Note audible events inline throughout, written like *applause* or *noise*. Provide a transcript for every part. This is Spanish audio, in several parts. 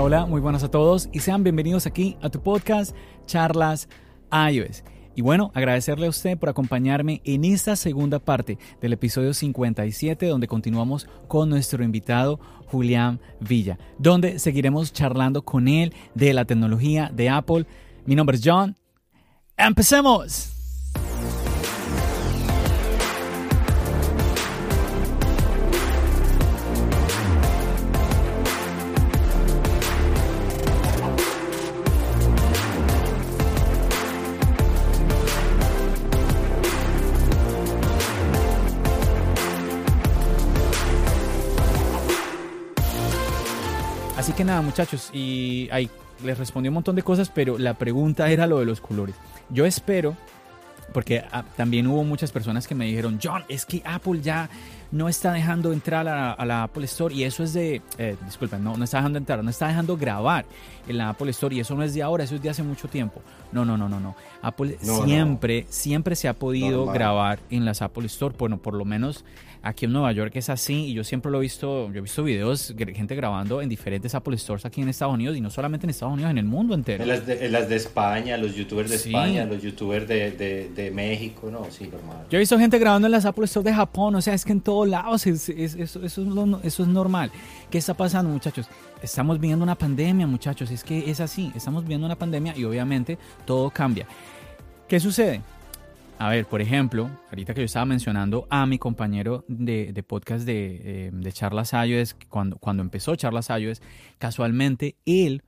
Hola, muy buenas a todos y sean bienvenidos aquí a tu podcast Charlas iOS. Y bueno, agradecerle a usted por acompañarme en esta segunda parte del episodio 57 donde continuamos con nuestro invitado Julián Villa, donde seguiremos charlando con él de la tecnología de Apple. Mi nombre es John. ¡Empecemos! Que nada, muchachos, y ahí les respondí un montón de cosas, pero la pregunta era lo de los colores. Yo espero, porque ah, también hubo muchas personas que me dijeron, John, es que Apple ya no está dejando entrar a, la Apple Store y eso es de, eh, disculpen, no, no está dejando entrar, no está dejando grabar en la Apple Store y eso no es de ahora, eso es de hace mucho tiempo. No, no, no, no, no. Apple siempre, siempre se ha podido grabar en las Apple Store, bueno, por lo menos aquí en Nueva York es así y yo siempre lo he visto, yo he visto videos, gente grabando en diferentes Apple Stores aquí en Estados Unidos y no solamente en Estados Unidos, en el mundo entero. En las de, las de España, los youtubers de España, los youtubers de, de, de, México, no, sí, normal. Yo he visto gente grabando en las Apple Stores de Japón, o sea, es que en todos lados es, es, eso, eso, es eso es normal. ¿Qué está pasando, muchachos? Estamos viviendo una pandemia, muchachos, es que es así, estamos viviendo una pandemia y obviamente todo cambia. ¿Qué sucede? A ver, por ejemplo, ahorita que yo estaba mencionando a mi compañero de, de podcast de, eh, de Charlas iOS, cuando, cuando empezó Charlas iOS, casualmente él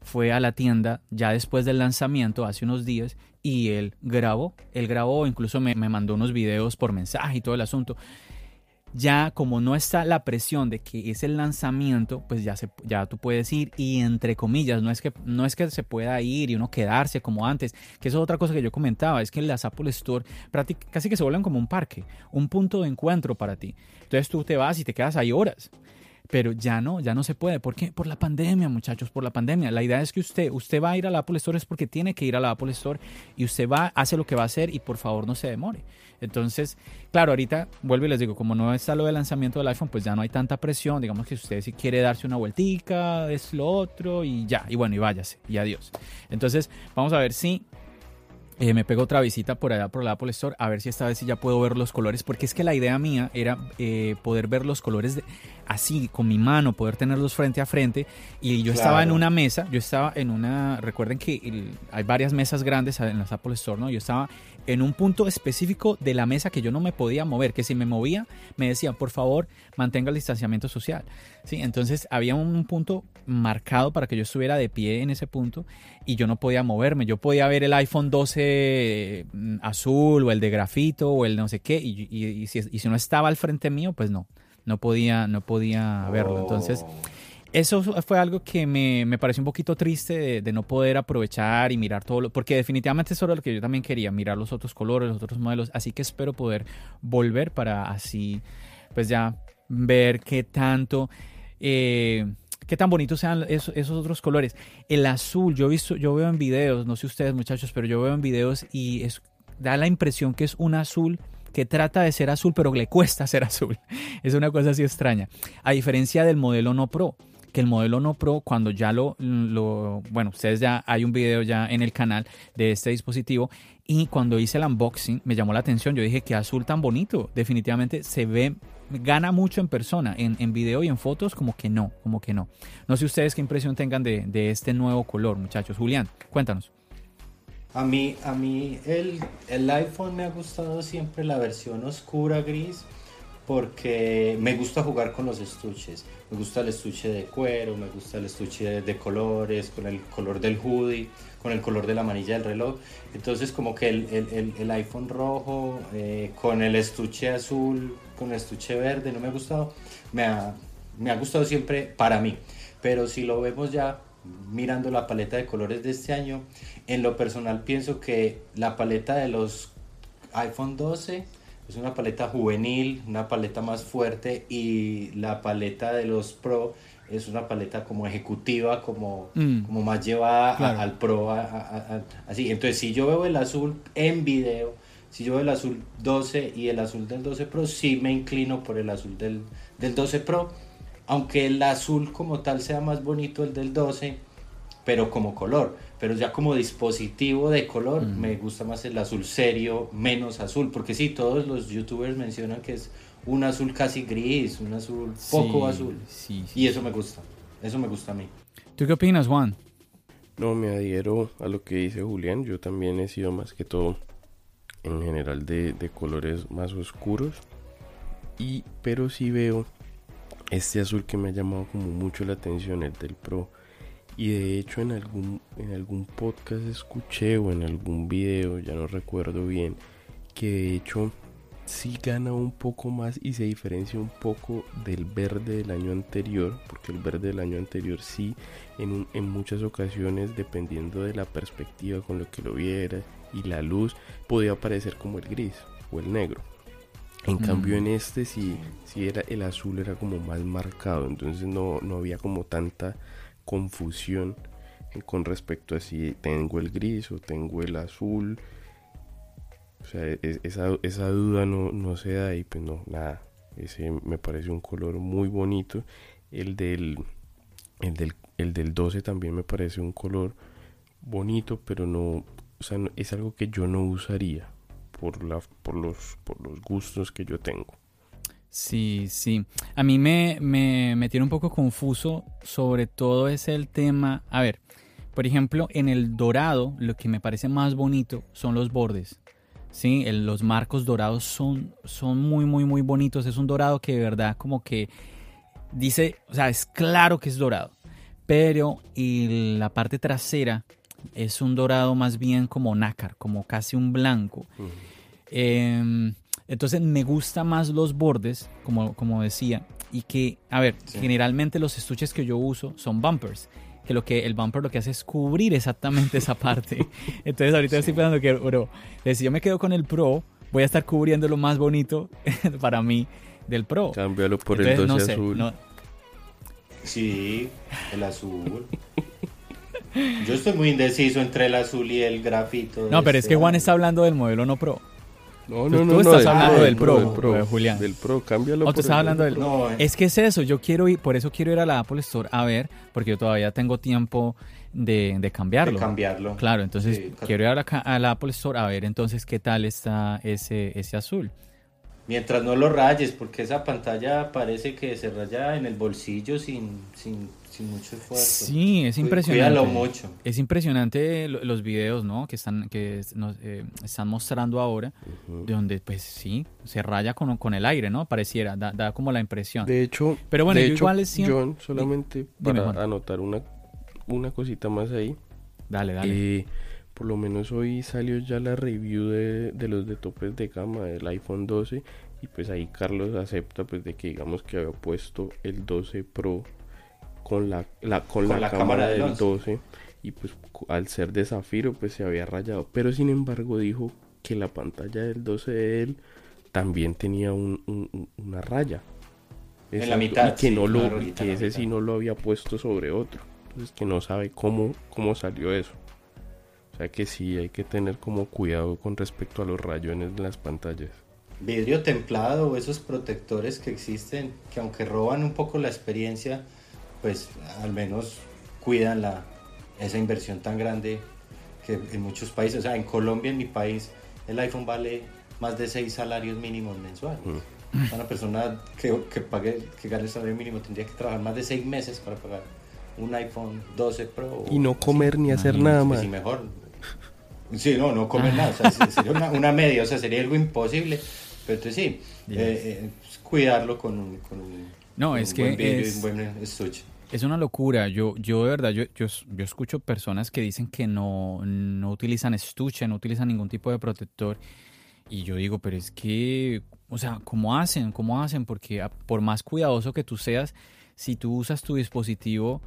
fue a la tienda ya después del lanzamiento, hace unos días, y él grabó, él grabó, incluso me, me mandó unos videos por mensaje y todo el asunto ya como no está la presión de que es el lanzamiento, pues ya, se, ya tú puedes ir y entre comillas, no es, que, no es que se pueda ir y uno quedarse como antes, que eso es otra cosa que yo comentaba, es que las Apple Store casi que se vuelven como un parque, un punto de encuentro para ti. Entonces tú te vas y te quedas ahí horas pero ya no, ya no se puede. ¿Por qué? Por la pandemia, muchachos, por la pandemia. La idea es que usted, usted va a ir a la Apple Store es porque tiene que ir a la Apple Store y usted va, hace lo que va a hacer y por favor no se demore. Entonces, claro, ahorita vuelvo y les digo, como no está lo del lanzamiento del iPhone, pues ya no hay tanta presión. Digamos que usted si quiere darse una vueltica, es lo otro y ya, y bueno, y váyase, y adiós. Entonces, vamos a ver si eh, me pego otra visita por allá por la Apple Store a ver si esta vez sí ya puedo ver los colores, porque es que la idea mía era eh, poder ver los colores de, así con mi mano, poder tenerlos frente a frente. Y yo estaba en una mesa, yo estaba en una, recuerden que hay varias mesas grandes en las Apple Store, ¿no? Yo estaba en un punto específico de la mesa que yo no me podía mover, que si me movía me decían, por favor, mantenga el distanciamiento social. ¿Sí? Entonces había un punto marcado para que yo estuviera de pie en ese punto y yo no podía moverme. Yo podía ver el iPhone 12 mm, azul o el de grafito o el no sé qué y, si, no estaba al frente mío, pues no no podía, no podía verlo. Entonces, oh. Eso fue algo que me, me pareció un poquito triste de, no poder aprovechar y mirar todo, lo, porque definitivamente eso era lo que yo también quería, mirar los otros colores, los otros modelos, así que espero poder volver para así, pues ya ver qué tanto... Eh, qué tan bonitos sean esos, otros colores. El azul, yo visto, yo veo en videos, no sé ustedes muchachos, pero yo veo en videos y da la impresión que es un azul que trata de ser azul, pero le cuesta ser azul. *laughs* Es una cosa así extraña. A diferencia del modelo no Pro, que el modelo no Pro, cuando ya lo, bueno, ustedes ya hay un video ya en el canal de este dispositivo y cuando hice el unboxing me llamó la atención, yo dije que azul tan bonito, definitivamente se ve, gana mucho en persona, en, en video y en fotos como que no, como que no. No sé ustedes qué impresión tengan de, de este nuevo color, muchachos. Julián, cuéntanos. A mí, a mí el, el, iPhone me ha gustado siempre la versión oscura gris porque me gusta jugar con los estuches. Me gusta el estuche de cuero, me gusta el estuche de, colores, con el color del hoodie, con el color de la manilla del reloj. Entonces como que el, iPhone rojo eh, con el estuche azul, con el estuche verde, no me ha gustado. Me ha, me ha gustado siempre para mí. Pero si lo vemos ya mirando la paleta de colores de este año, en lo personal pienso que la paleta de los iPhone 12 es una paleta juvenil, una paleta más fuerte y la paleta de los Pro es una paleta como ejecutiva, como, mm. como más llevada al Pro. así, entonces si yo veo el azul en video, si yo veo el azul 12 y el azul del 12 Pro, sí me inclino por el azul del, del 12 Pro, aunque el azul como tal sea más bonito el del 12, pero como color pero ya como dispositivo de color me gusta más el azul serio, menos azul, porque sí, todos los youtubers mencionan que es un azul casi gris, un azul poco azul, y eso me gusta, eso me gusta a mí. ¿Tú qué opinas, Juan? No, me adhiero a lo que dice Julián, yo también he sido más que todo en general de, de colores más oscuros, y, pero sí veo este azul que me ha llamado como mucho la atención, el del Pro y de hecho en algún, en algún podcast escuché o en algún video, ya no recuerdo bien, que de hecho sí gana un poco más y se diferencia un poco del verde del año anterior, porque el verde del año anterior sí, en, en muchas ocasiones, dependiendo de la perspectiva con lo que lo viera y la luz, podía parecer como el gris o el negro. En cambio en este sí, sí era el azul era como más marcado, entonces no, no había como tanta confusión con respecto a si tengo el gris o tengo el azul. O sea, e, esa, esa duda no, no se da y pues no, nada. Ese me parece un color muy bonito. El del, el del, el del 12 también me parece un color bonito, pero no, o sea, es algo que yo no usaría por, la, por, los, por los gustos que yo tengo. Sí, sí. A mí me, me, tiene un poco confuso, sobre todo es el tema, a ver, por ejemplo, en el dorado lo que me parece más bonito son los bordes. Sí, los marcos dorados son, son muy, muy, muy bonitos. Es un dorado que de verdad como que dice, o sea, es claro que es dorado. Pero y la parte trasera es un dorado más bien como nácar, como casi un blanco. Entonces me gusta más los bordes, como, como decía, y que, a ver, generalmente los estuches que yo uso son bumpers, que lo que el bumper lo que hace es cubrir exactamente esa parte. *laughs* Entonces ahorita estoy pensando que, bro, si yo me quedo con el Pro, voy a estar cubriendo lo más bonito *laughs* para mí del Pro. Cámbialo por el 12 azul. Sí, el azul. Yo estoy muy indeciso entre el azul y el grafito. No, pero es que Juan está hablando del modelo no Pro. No, no, no. Tú estás hablando del Pro, pro, Julián. Del Pro, cámbialo. O tú estás hablando del. No, eh. Es que es eso, yo quiero ir, por eso quiero ir a la Apple Store a ver, porque yo todavía tengo tiempo de, de cambiarlo. De cambiarlo. Claro, entonces quiero ir a la, a la, Apple Store a ver entonces qué tal está ese, ese azul. Mientras no lo rayes, porque esa pantalla parece que se raya en el bolsillo sin, sin sin mucho esfuerzo. Sí, es impresionante. mucho. Es impresionante los videos, ¿no? Que están, que nos eh, están mostrando ahora, de donde, pues sí, se raya con, con el aire, ¿no? Pareciera, da, da como la impresión. De hecho, pero bueno, de igual es John, solamente para anotar una, una cosita más ahí. Dale, dale. Eh, por lo menos hoy salió ya la review de, de los de topes de gama del iPhone 12 y pues ahí Carlos acepta pues de que digamos que había puesto el 12 Pro con la, con, la, cámara, del 12. y pues al ser de zafiro pues se había rayado. Pero sin embargo dijo que la pantalla del 12 de él también tenía una raya. En la mitad que no lo que ese sí no lo había puesto sobre otro. Entonces que no sabe cómo cómo salió eso. O sea que sí hay que tener como cuidado con respecto a los rayones de las pantallas. Vidrio templado esos protectores que existen que aunque roban un poco la experiencia pues al menos cuidan la, esa inversión tan grande que en muchos países, o sea, en Colombia, en mi país, el iPhone vale más de seis salarios mínimos mensuales. Mm. Una persona que, que, pague, que gane el salario mínimo tendría que trabajar más de seis meses para pagar un iPhone 12 Pro. Y no comer ni hacer nada más. Sí, mejor. Sí, no, no comer nada. O sea, sería una, una, media, o sea, sería algo imposible. Pero entonces sí, eh, eh, cuidarlo con un, con un, no, con es un que buen es- un buen estuche. Es una locura. Yo, yo de verdad, yo, yo, yo escucho personas que dicen que no, no utilizan estuche, no utilizan ningún tipo de protector. Y yo digo, pero es que, o sea, ¿cómo hacen? ¿Cómo hacen? Porque a- por más cuidadoso que tú seas, si tú usas tu dispositivo,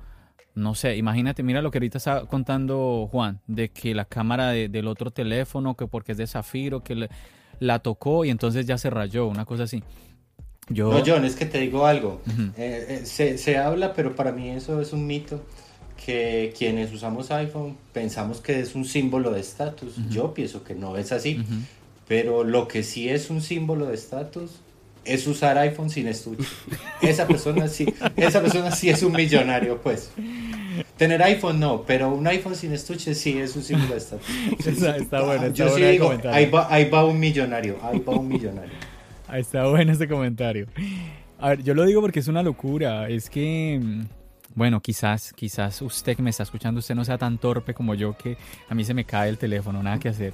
no sé, imagínate, mira lo que ahorita está contando Juan, de que la cámara de- del otro teléfono, que porque es de zafiro, que le- la tocó y entonces ya se rayó, una cosa así. Yo, No, John, es que te digo algo. Eh, eh, se, se habla, pero para mí eso es un mito. Que quienes usamos iPhone pensamos que es un símbolo de estatus. Yo pienso que no es así. Pero lo que sí es un símbolo de estatus es usar iPhone sin estuche. Esa persona sí, esa persona sí es un millonario, pues. Tener iPhone no, pero un iPhone sin estuche sí es un símbolo de estatus. Está- está bueno, está Yo sí bueno el digo, comentario. ahí va, ahí va un millonario, ahí va un millonario. Está bueno ese comentario. A ver, yo lo digo porque es una locura. Es que, mm, bueno, quizás, quizás usted que me está escuchando, usted no sea tan torpe como yo que a mí se me cae el teléfono, nada que hacer.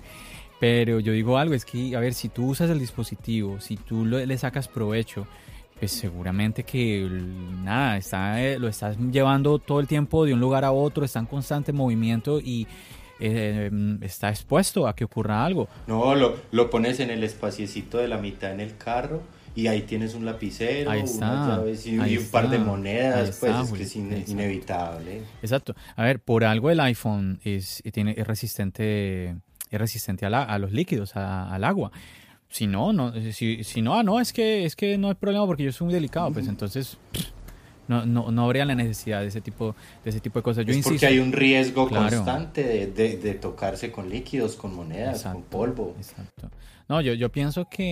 Pero yo digo algo, es que, a ver, si tú usas el dispositivo, si tú le sacas provecho, pues seguramente que nada, está, eh, lo estás llevando todo el tiempo de un lugar a otro, está en constante movimiento y eh, está expuesto a que ocurra algo. No, lo, lo pones en el espaciecito de la mitad en el carro y ahí tienes un lapicero, Ahí está, unas llaves y, ahí y un par de está, monedas, pues está, es que es ine- exacto. inevitable. Exacto. A ver, por algo el iPhone es, tiene, es resistente, es resistente a, la- a los líquidos, a- al agua. Si no, no, si, si no, ah, no, es que, es que no hay problema porque yo soy muy delicado, pues entonces pff, no, no, no habría la necesidad de ese tipo, de ese tipo de cosas. Yo es insisto. porque hay un riesgo Claro. constante de, de- de tocarse con líquidos, con monedas, con polvo. Exacto. No, yo, yo pienso que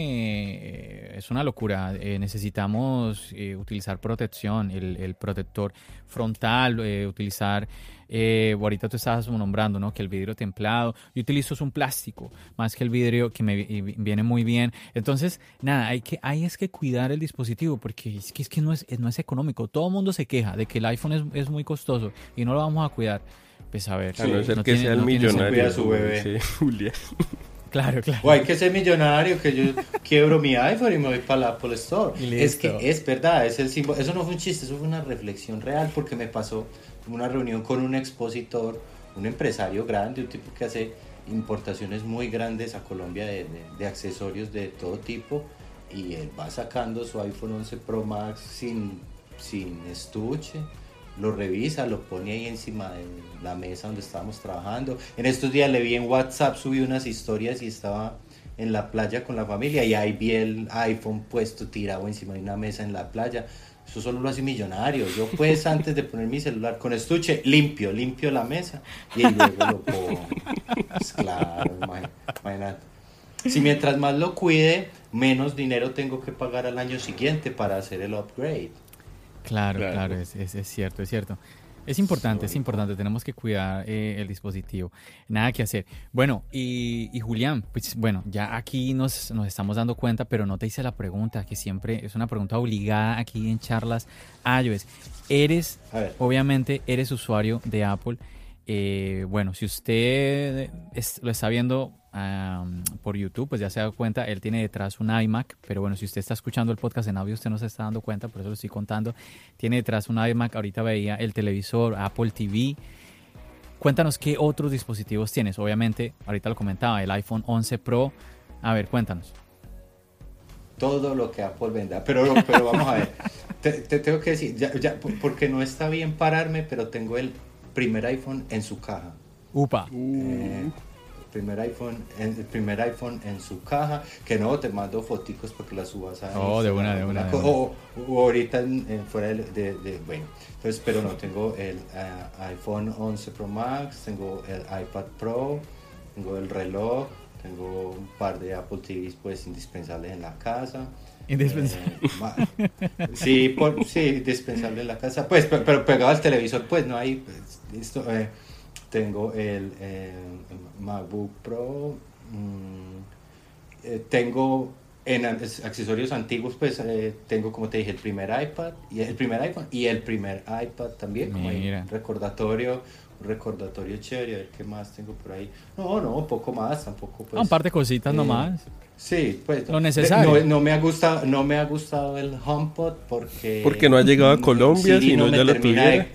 eh, es una locura. Eh, necesitamos eh, utilizar protección, el, el protector frontal, eh, utilizar, eh, ahorita tú estabas nombrando, ¿no? Que el vidrio templado. Yo utilizo es un plástico, más que el vidrio que me viene muy bien. Entonces, nada, hay que, hay es que cuidar el dispositivo porque es que, es que no, es, no es económico. Todo el mundo se queja de que el iPhone es, es muy costoso y no lo vamos a cuidar. Pues a ver, A no ser no que tiene- sea el no millonario. Cuida a su bebé. *laughs* dice Julián. *laughs* Claro, claro. O hay que ser millonario, que yo quiebro mi iPhone y me voy para la Apple Store. Y Es listo. que es verdad, es el símbolo. Eso no fue un chiste, eso fue una reflexión real porque me pasó una reunión con un expositor, un empresario grande, un tipo que hace importaciones muy grandes a Colombia de, de- accesorios de todo tipo y él va sacando su iPhone 11 Pro Max sin, sin estuche, lo revisa, lo pone ahí encima de la mesa donde estábamos trabajando. En estos días le vi en WhatsApp, subí unas historias y estaba en la playa con la familia y ahí vi el iPhone puesto tirado encima de una mesa en la playa. Eso solo lo hace millonario. Yo pues antes de poner mi celular con estuche, limpio, limpio la mesa y luego lo pongo. Pues claro, imagínate. Si mientras más lo cuide, menos dinero tengo que pagar al año siguiente para hacer el upgrade. Claro, Claro. claro, es, es- es cierto, es cierto. Es importante, es importante, tenemos que cuidar eh, el dispositivo. Nada que hacer. Bueno, y, y Julián, pues bueno, ya aquí nos, nos estamos dando cuenta, pero no te hice la pregunta, que siempre es una pregunta obligada aquí en charlas iOS. Eres, obviamente, eres usuario de Apple. Eh, bueno, si usted es- lo está viendo por YouTube, pues ya se da cuenta, él tiene detrás un iMac, pero bueno, si usted está escuchando el podcast en audio, usted no se está dando cuenta, por eso lo estoy contando. Tiene detrás un iMac, ahorita veía el televisor, Apple TV. Cuéntanos qué otros dispositivos tienes. Obviamente, ahorita lo comentaba, el iPhone 11 Pro. A ver, cuéntanos. todo lo que Apple venda. Pero, pero vamos a ver, te, te tengo que decir, ya, ya, por- porque no está bien pararme, pero tengo el primer iPhone en su caja. Upa. Eh, el primer iPhone, en- el primer iPhone en su caja, que no, te mando foticos porque las subas a Oh, de una, de una, de una. O, o ahorita en- en fuera de, de- de- bueno, entonces, pero no, tengo el eh, iPhone 11 Pro Max, tengo el iPad Pro, tengo el reloj, tengo un par de Apple TVs pues indispensables en la casa. Indispensable. Eh, sí, por, sí, indispensable en la casa. Pues, pe- pero, pegado al televisor, pues no hay. pues, listo, eh, tengo el, eh, MacBook Pro. mm, eh, tengo en accesorios antiguos, pues eh, tengo, como te dije, el primer iPad y el primer iPhone y el primer iPad también, como recordatorio, recordatorio chévere, a ver qué más tengo por ahí. No, no, poco más, tampoco. Pues, un par de cositas eh, nomás. Sí, pues Lo necesario. No, no me ha gustado, no me ha gustado el HomePod porque Porque no ha llegado a Colombia, Siri si no ya lo termina de- tuviera.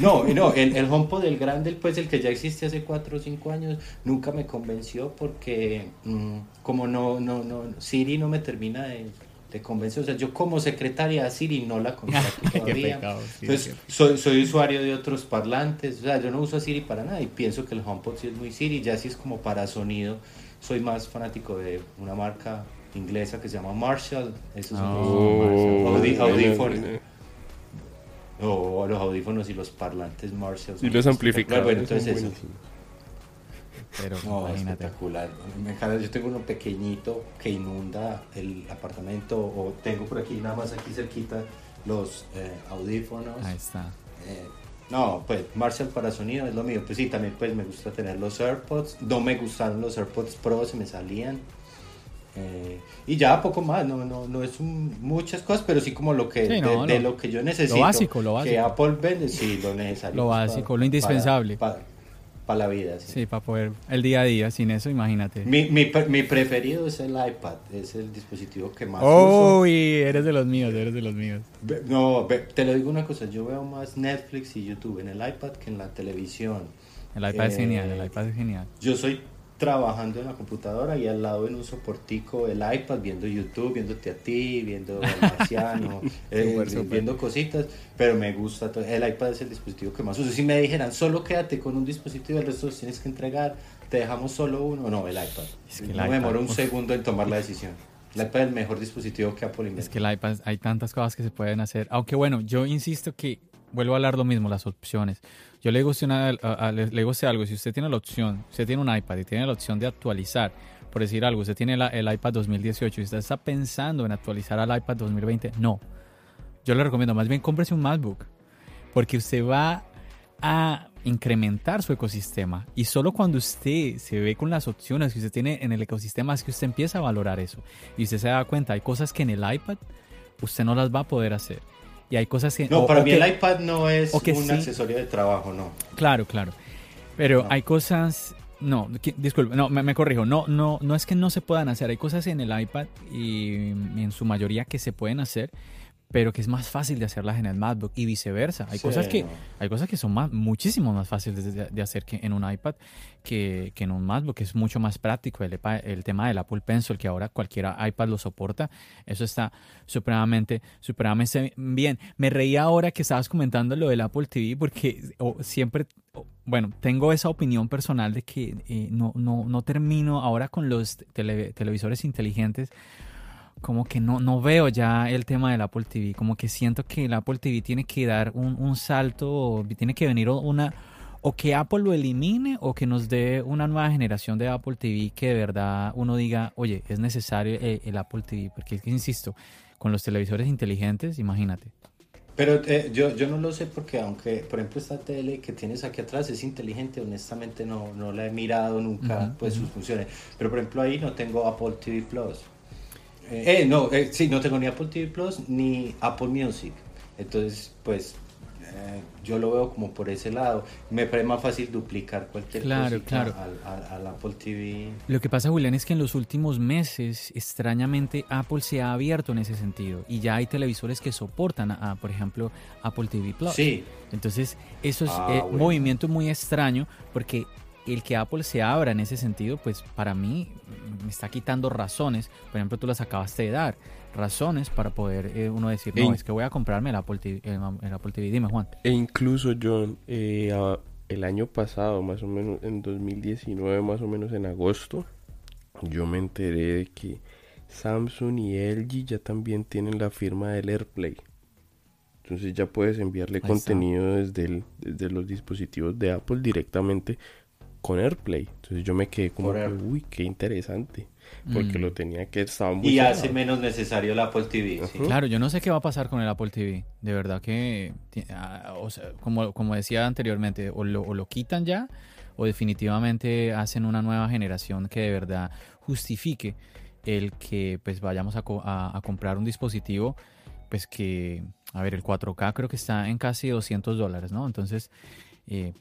No, no, el, el HomePod el grande, pues el que ya existe hace 4 o 5 años, nunca me convenció porque mm, como no, no, no, Siri no me termina de, de convencer. O sea, yo como secretaria a Siri no la contrato *laughs* Qué todavía. pecado, sí, Entonces, qué- soy, soy usuario de otros parlantes, o sea, yo no uso a Siri para nada y pienso que el HomePod sí es muy Siri, ya si es como para sonido, soy más fanático de una marca inglesa que se llama Marshall, esos son los- Oh, Audi- audífonos. buena. o los audífonos y los parlantes Marshall. Y los amplificadores Bueno, entonces eso. Pero No, espectacular. Me encanta. Yo tengo uno pequeñito que inunda el apartamento o tengo por aquí, nada más aquí cerquita, los eh, audífonos. Ahí está. Eh, no, pues Marshall para sonido es lo mío. Pues sí, también pues me gusta tener los AirPods. No me gustaron los AirPods Pro, se me salían. Eh, y ya poco más, no, no, no es un- muchas cosas, pero sí como lo que Sí, de, no, de lo- lo que yo necesito. básico, lo Que básico. Apple vende, sí, lo necesario. Lo básico, lo indispensable. Para la vida, sí. Sí, para poder el día a día, sin eso, imagínate. Mi, mi, mi preferido es el iPad, es el dispositivo que más uso. Uy, eres de los míos, eres de los míos. No, te lo digo una cosa, yo veo más Netflix y YouTube en el iPad que en la televisión. El iPad es Eh, genial, el iPad es genial. Yo soy trabajando en la computadora y al lado en un soportico el iPad viendo YouTube, viéndote a ti, viendo al *laughs* marciano, eh, viendo cositas, pero me gusta, el iPad es el dispositivo que más uso. Si me dijeran, solo quédate con un dispositivo, el resto los tienes que entregar, te dejamos solo uno, no, el iPad. Es que el no me demoro un segundo en tomar la decisión. El iPad es el mejor dispositivo que Apple inventó. Es que el iPad, hay tantas cosas que se pueden hacer. Aunque bueno, yo insisto que vuelvo a hablar lo mismo, las opciones. Yo le digo, usted una- le digo usted algo, si usted tiene la opción, usted tiene un iPad y tiene la opción de actualizar, por decir algo, usted tiene la- el iPad 2018 y usted está pensando en actualizar al iPad 2020, no. Yo le recomiendo, más bien cómprese un MacBook, porque usted va a incrementar su ecosistema y solo cuando usted se ve con las opciones que usted tiene en el ecosistema es que usted empieza a valorar eso y usted se da cuenta, hay cosas que en el iPad usted no las va a poder hacer y hay cosas que... No, o- para o mí que- el iPad no es o que un sí. accesorio de trabajo, no. Claro, claro. Pero No. hay cosas. No, disculpe, no, me, me corrijo. No, no, no es que no se puedan hacer. Hay cosas en el iPad y en su mayoría que se pueden hacer, pero que es más fácil de hacerlas en el MacBook y viceversa. Hay Sí, cosas que no. hay cosas que son más, muchísimo más fáciles de, de hacer que en un iPad que, que en un MacBook, es mucho más práctico. El, el tema del Apple Pencil, que ahora cualquier iPad lo soporta, eso está supremamente, supremamente bien. Me reía ahora que estabas comentando lo del Apple TV, porque o, siempre, o, bueno, tengo esa opinión personal de que eh, no, no, no termino ahora con los tele- televisores inteligentes como que no, no veo ya el tema del Apple TV, como que siento que el Apple TV tiene que dar un, un salto, o tiene que venir una, o que Apple lo elimine o que nos dé una nueva generación de Apple TV que de verdad uno diga, oye, es necesario eh, el Apple TV, porque es que, insisto, con los televisores inteligentes, imagínate. Pero eh, yo, yo no lo sé porque aunque, por ejemplo, esta tele que tienes aquí atrás es inteligente, honestamente no, no la he mirado nunca, pues sus funciones. Pero por ejemplo ahí no tengo Apple TV Plus. Eh, eh, no, eh, sí, no tengo ni Apple TV Plus ni Apple Music. Entonces, pues eh, yo lo veo como por ese lado. Me parece más fácil duplicar cualquier Claro, claro. Al, al- al Apple TV. Lo que pasa, Julián, es que en los últimos meses, extrañamente, Apple se ha abierto en ese sentido y ya hay televisores que soportan, a, a, por ejemplo, Apple TV Plus. Sí, Entonces, eso es Ah, eh, bueno. un movimiento muy extraño porque el que Apple se abra en ese sentido, pues para mí me está quitando razones. Por ejemplo, tú las acabaste de dar, razones para poder eh, uno decir, no, es que voy a comprarme el Apple TV. El, el Apple TV. Dime, Juan. E incluso, John, eh, el año pasado, más o menos en 2019, más o menos en agosto, yo me enteré de que Samsung y LG ya también tienen la firma del AirPlay. Entonces ya puedes enviarle contenido desde, el- desde los dispositivos de Apple directamente con AirPlay. Entonces yo me quedé como, que, uy, qué interesante. Porque Mm. lo tenía que estaba muy y hace menos necesario el Apple TV. ¿sí? Claro, yo no sé qué va a pasar con el Apple TV. De verdad que, ah, o sea, como, como decía anteriormente, o lo, o lo quitan ya, o definitivamente hacen una nueva generación que de verdad justifique el que pues vayamos a, co- a- a comprar un dispositivo, pues que, a ver, el 4K creo que está en casi 200 dólares, ¿no? Entonces, eh,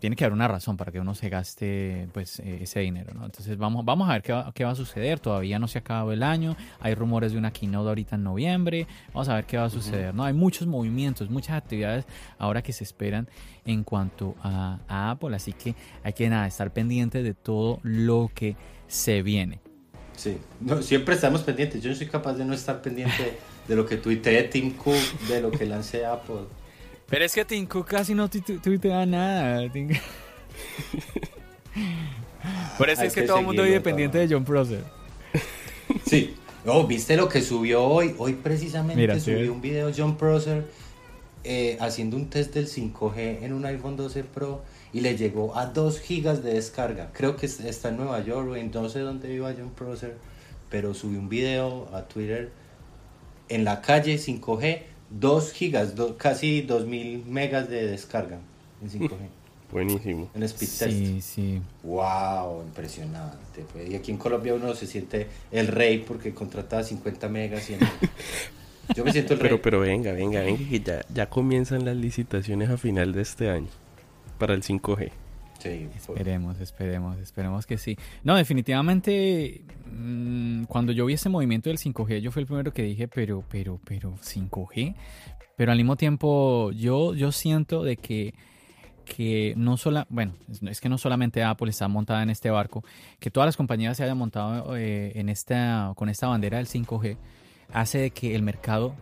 tiene, que haber una razón para que uno se gaste pues eh, ese dinero, ¿no? Entonces vamos, vamos a ver qué va, qué va, a suceder. Todavía no se ha acabado el año. Hay rumores de una keynote ahorita en noviembre. Vamos a ver qué va a suceder, ¿no? Hay muchos movimientos, muchas actividades ahora que se esperan en cuanto a, Apple. Así que hay que nada, estar pendiente de todo lo que se viene. Sí, no, siempre estamos pendientes. Yo no soy capaz de no estar pendiente de lo que tuitee Tim Cook, de lo que lance Apple. Pero es que Tim Cook casi no tuitea nada. Por eso es que, todo el mundo vive pendiente de John Prosser. Sí. Oh, ¿viste lo que subió hoy? Hoy precisamente subió un video John Prosser eh, haciendo un test del 5G en un iPhone 12 Pro y le llegó a 2 gigas de descarga. Creo que está en Nueva York o no sé dónde viva John Prosser, pero subió un video a Twitter en la calle 5G 2 gigas, casi 2000 megas de descarga en 5G. Buenísimo. En speed sí, Sí, Wow, impresionante. Y aquí en Colombia uno se siente el rey porque contrataba 50 megas. Y *laughs* Yo me siento el rey. Pero, pero venga, venga, venga, que ya, ya comienzan las licitaciones a final de este año para el 5G. Esperemos, esperemos, esperemos que sí. No, definitivamente, mm, cuando yo vi ese movimiento del 5G, yo fui el primero que dije, pero, pero, pero, 5G. Pero al mismo tiempo, yo, yo siento de que, que no solo, bueno, es que no solamente Apple está montada en este barco, que todas las compañías se hayan montado eh, en esta, con esta bandera del 5G, hace de que el mercado,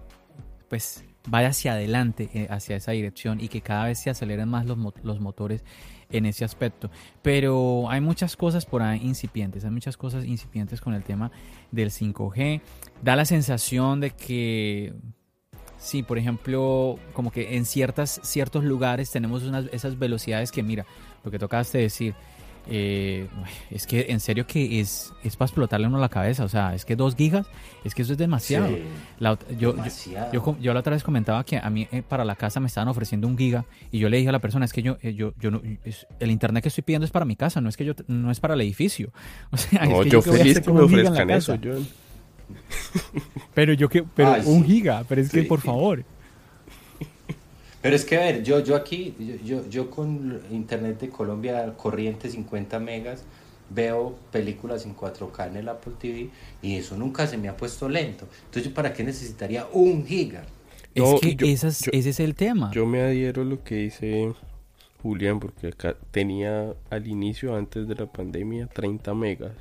pues, vaya hacia adelante, eh, hacia esa dirección y que cada vez se aceleren más los, los motores en ese aspecto. Pero hay muchas cosas por ahí incipientes, hay muchas cosas incipientes con el tema del 5G. Da la sensación de que, sí, por ejemplo, como que en ciertas, ciertos lugares tenemos unas, esas velocidades que, mira, lo que tocaste decir, eh, es que en serio que es, es para explotarle uno la cabeza. O sea, es que dos gigas, es que eso es demasiado. yo, Yo, la otra vez comentaba que a mí eh, para la casa me estaban ofreciendo un giga y yo le dije a la persona, es que yo, eh, yo, yo no, el internet que estoy pidiendo es para mi casa, no es que yo, no es para el edificio. *laughs* O sea, es que yo, feliz que me ofrezcan eso. Pero yo que, pero un giga, pero es que por favor. Pero es que, a ver, yo, yo aquí, yo, yo con internet de Colombia, corriente 50 megas, veo películas en 4K en el Apple TV y eso nunca se me ha puesto lento. Entonces, ¿para qué necesitaría un giga? es que ese es el tema. Yo me adhiero a lo que dice Julián, porque acá tenía al inicio, antes de la pandemia, 30 megas.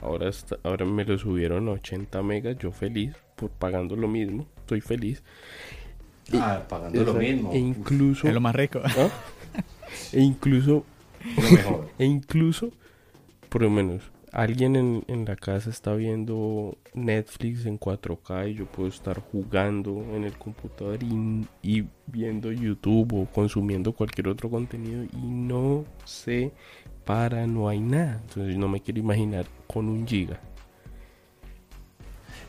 Ahora, ahora me lo subieron a 80 megas. Yo feliz, por pagando lo mismo, estoy feliz. Ah, pagando lo mismo. E incluso. Es lo más rico. E incluso. *laughs* E incluso, por lo menos, alguien en, en, la casa está viendo Netflix en 4K y yo puedo estar jugando en el computador y, y viendo YouTube o consumiendo cualquier otro contenido y no se para, no hay nada. Entonces no me quiero imaginar con un giga.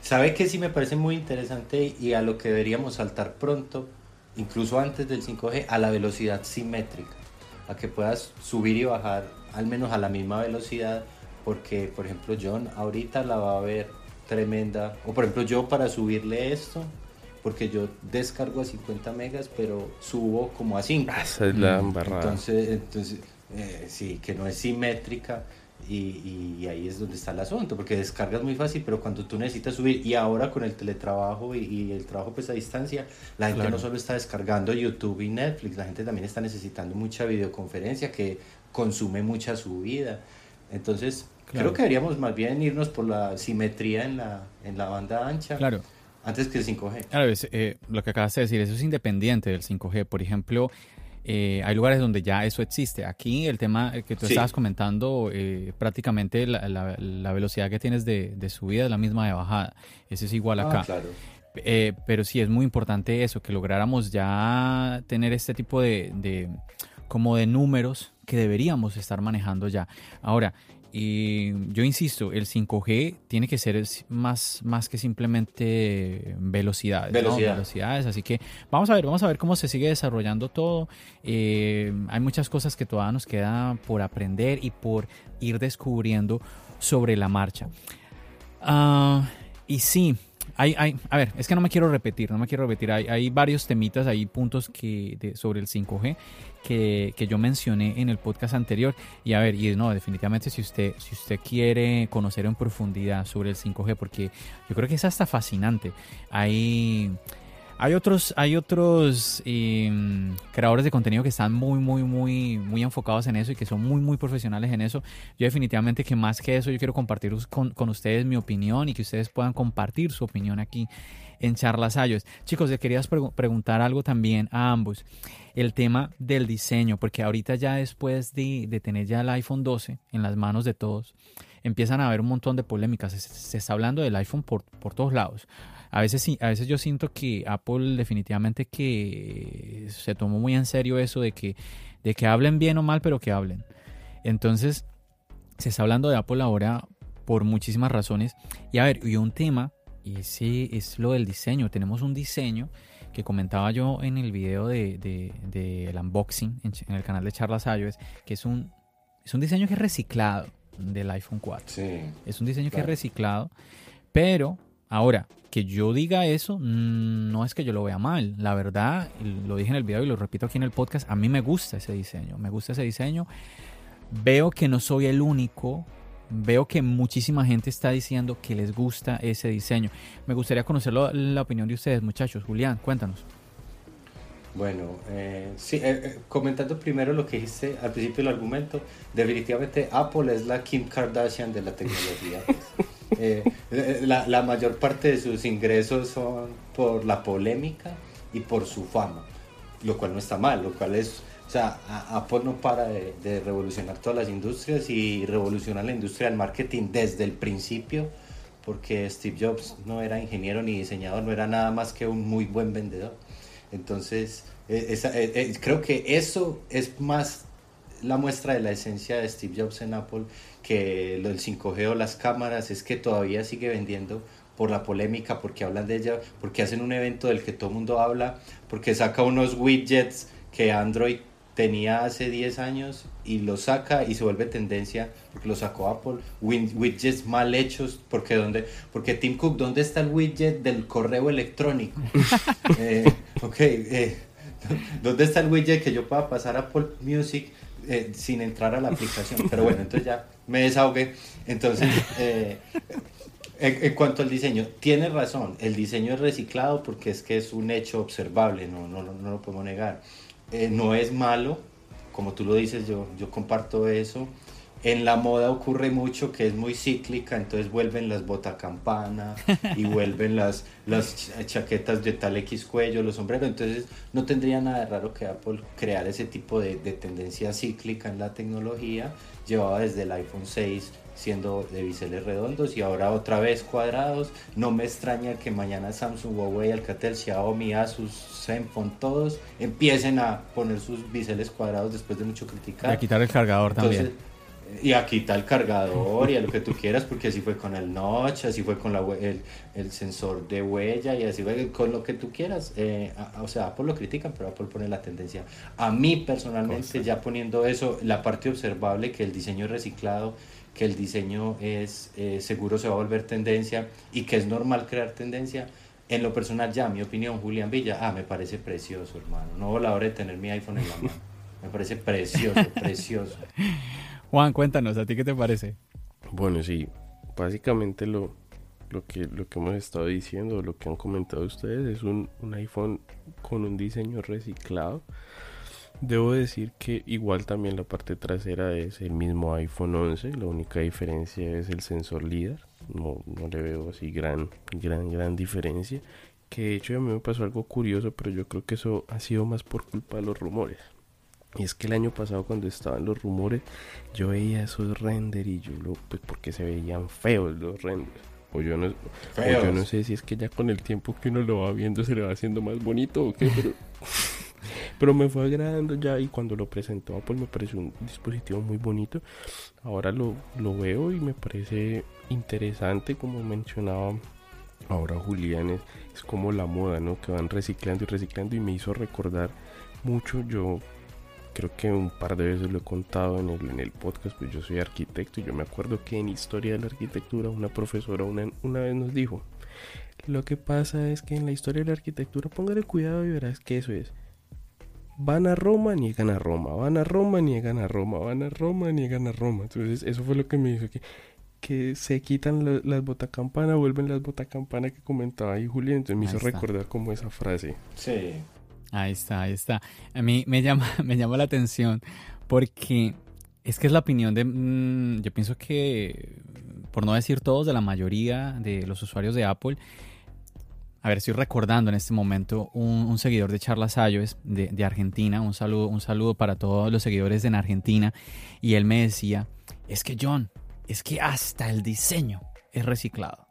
¿Sabe que sí me parece muy interesante y a lo que deberíamos saltar pronto, incluso antes del 5G, a la velocidad simétrica? A que puedas subir y bajar al menos a la misma velocidad, porque por ejemplo John ahorita la va a ver tremenda, o por ejemplo yo para subirle esto, porque yo descargo a 50 megas, pero subo como a 5. Ah, esa es la embarrada. Entonces, entonces eh, sí, que no es simétrica. Y, ahí es donde está el asunto, porque descargas muy fácil, pero cuando tú necesitas subir, y ahora con el teletrabajo y, el trabajo pues a distancia, la gente no solo está descargando YouTube y Netflix, la gente también está necesitando mucha videoconferencia que consume mucha su vida. Entonces, creo que deberíamos más bien irnos por la simetría en la, en la banda ancha. Claro. Antes que el 5G. Claro, eh, lo que acabas de decir, eso es independiente del 5G. Por ejemplo, eh, hay lugares donde ya eso existe. Aquí el tema que tú estabas comentando, eh, prácticamente la, velocidad que tienes de, subida es la misma de bajada. Ese es igual ah, acá. Eh, pero sí es muy importante eso, que lográramos ya tener este tipo de, de como de números que deberíamos estar manejando ya. Ahora, y yo insisto, el 5G tiene que ser más, más que simplemente velocidades, velocidades. Así que vamos a ver, vamos a ver cómo se sigue desarrollando todo. Eh, hay muchas cosas que todavía nos queda por aprender y por ir descubriendo sobre la marcha. Ah, y sí, hay, hay, a ver, es que no me quiero repetir, no me quiero repetir. Hay, varios temitas, hay puntos que sobre el 5G que, que, yo mencioné en el podcast anterior. Y a ver, y no, definitivamente si usted, si usted quiere conocer en profundidad sobre el 5G, porque yo creo que es hasta fascinante. Hay hay otros, hay otros em, creadores de contenido que están muy, muy, muy, muy enfocados en eso y que son muy, muy profesionales en eso. Yo definitivamente que más que eso, yo quiero compartir con, con ustedes mi opinión y que ustedes puedan compartir su opinión aquí en Charlas Ayos. Chicos, les quería preguntar algo también a ambos. El tema del diseño, porque ahorita ya después de, de, tener ya el iPhone 12 en las manos de todos, empiezan a haber un montón de polémicas. Se, se está hablando del iPhone por, por todos lados a veces a veces yo siento que Apple definitivamente que se tomó muy en serio eso de que, de que hablen bien o mal, pero que hablen. Entonces, se está hablando de Apple ahora por muchísimas razones. Y a ver, y un tema, y ese es lo del diseño. Tenemos un diseño que comentaba yo en el video del de, unboxing en, el canal de Charlas iOS, que es un, es un diseño que es reciclado del iPhone 4. Sí, es un diseño que es reciclado, pero Ahora, que yo diga eso, mm, no es que yo lo vea mal. La verdad, lo dije en el video y lo repito aquí en el podcast, a mí me gusta ese diseño. Me gusta ese diseño. Veo que no soy el único. Veo que muchísima gente está diciendo que les gusta ese diseño. Me gustaría conocer la opinión de ustedes, muchachos. Julián, cuéntanos. Bueno, eh, sí, eh, eh, comentando primero lo que dijiste al principio del argumento, definitivamente Apple es la Kim Kardashian de la tecnología. *laughs* Eh, la, la, mayor parte de sus ingresos son por la polémica y por su fama, lo cual no está mal, lo cual es, Apple no para de, revolucionar todas las industrias y revolucionar la industria del marketing desde el principio, porque Steve Jobs no era ingeniero ni diseñador, no era nada más que un muy buen vendedor. Entonces, eh, eh, creo que eso es más la muestra de la esencia de Steve Jobs en Apple que lo del 5G o las cámaras es que todavía sigue vendiendo por la polémica, porque hablan de ella, porque hacen un evento del que todo el mundo habla, porque saca unos widgets que Android tenía hace 10 años y lo saca y se vuelve tendencia porque lo sacó Apple, widgets mal hechos, porque donde, porque Tim Cook, ¿dónde está el widget del correo electrónico? *laughs* eh, ok, eh, ¿dónde está el widget que yo pueda pasar a Apple Music eh, sin entrar a la aplicación? Pero bueno, entonces ya me desahogué. Entonces, *laughs* eh, en, cuanto al diseño, tiene razón, el diseño es reciclado porque es que es un hecho observable, no, no, no lo podemos negar. Eh, no es malo, como tú lo dices, yo, yo comparto eso. En la moda ocurre mucho que es muy cíclica, entonces vuelven las botacampana y *laughs* vuelven las, las chaquetas de tal X cuello, los sombreros. Entonces no tendría nada de raro que Apple creara ese tipo de, de tendencia cíclica en la tecnología llevaba desde el iPhone 6 siendo de biseles redondos y ahora otra vez cuadrados. No me extraña que mañana Samsung, Huawei, Alcatel, Xiaomi, Asus, Zenfone, todos empiecen a poner sus biseles cuadrados después de mucho criticar. Y a quitar el cargador también y aquí está el cargador y a lo que tú quieras, porque así fue con el notch, así fue con la, el, el sensor de huella y así fue con lo que tú quieras. Eh, o sea, Apple lo critican, pero Apple pone la tendencia. A mí personalmente, ya poniendo eso, la parte observable, que el diseño es reciclado, que el diseño es eh, seguro se va a volver tendencia y que es normal crear tendencia. En lo personal, ya, mi opinión, Julián Villa, ah, me parece precioso, hermano. No a la hora de tener mi iPhone en la mano. *laughs* Me parece precioso, precioso. Juan, cuéntanos, ¿a ti qué te parece? Bueno, sí, básicamente lo, lo, que, lo que hemos estado diciendo, lo que han comentado ustedes, es un, un iPhone con un diseño reciclado. Debo decir que igual también la parte trasera es el mismo iPhone 11, la única diferencia es el sensor LIDAR, no, no le veo así gran, gran, gran diferencia. Que de hecho a mí me pasó algo curioso, pero yo creo que eso ha sido más por culpa de los rumores. Y es que el año pasado cuando estaban los rumores, yo veía esos render y yo lo, pues porque se veían feos los renders. O yo, no, yo no sé si es que ya con el tiempo que uno lo va viendo se le va haciendo más bonito o qué, *laughs* pero, pero me fue agradando ya y cuando lo presentó pues me pareció un dispositivo muy bonito. Ahora lo, lo veo y me parece interesante como mencionaba ahora Julián, es, es como la moda, ¿no? Que van reciclando y reciclando y me hizo recordar mucho yo creo que un par de veces lo he contado en el, en el podcast, pues yo soy arquitecto y yo me acuerdo que en historia de la arquitectura una profesora una, una vez nos dijo, Lo que pasa es que en la historia de la arquitectura, póngale cuidado y verás que eso es. Van a Roma, niegan a Roma. Van a Roma, niegan a Roma. Van a Roma, niegan a Roma. Entonces, eso fue lo que me hizo que, que se quitan las botacampanas, vuelven las botacampanas que comentaba ahí Julián. Entonces me hizo recordar como esa frase. Sí. Ahí está, ahí está. A mí me llama, *laughs* me llama la atención porque es que es la opinión de, mm, yo pienso que, por no decir todos, de la mayoría de los usuarios de Apple, a ver, estoy recordando en este momento un, seguidor de Charlas Ayos de, de, Argentina, un saludo, un saludo para todos los seguidores en Argentina, y él me decía, es que John, es que hasta el diseño es reciclado.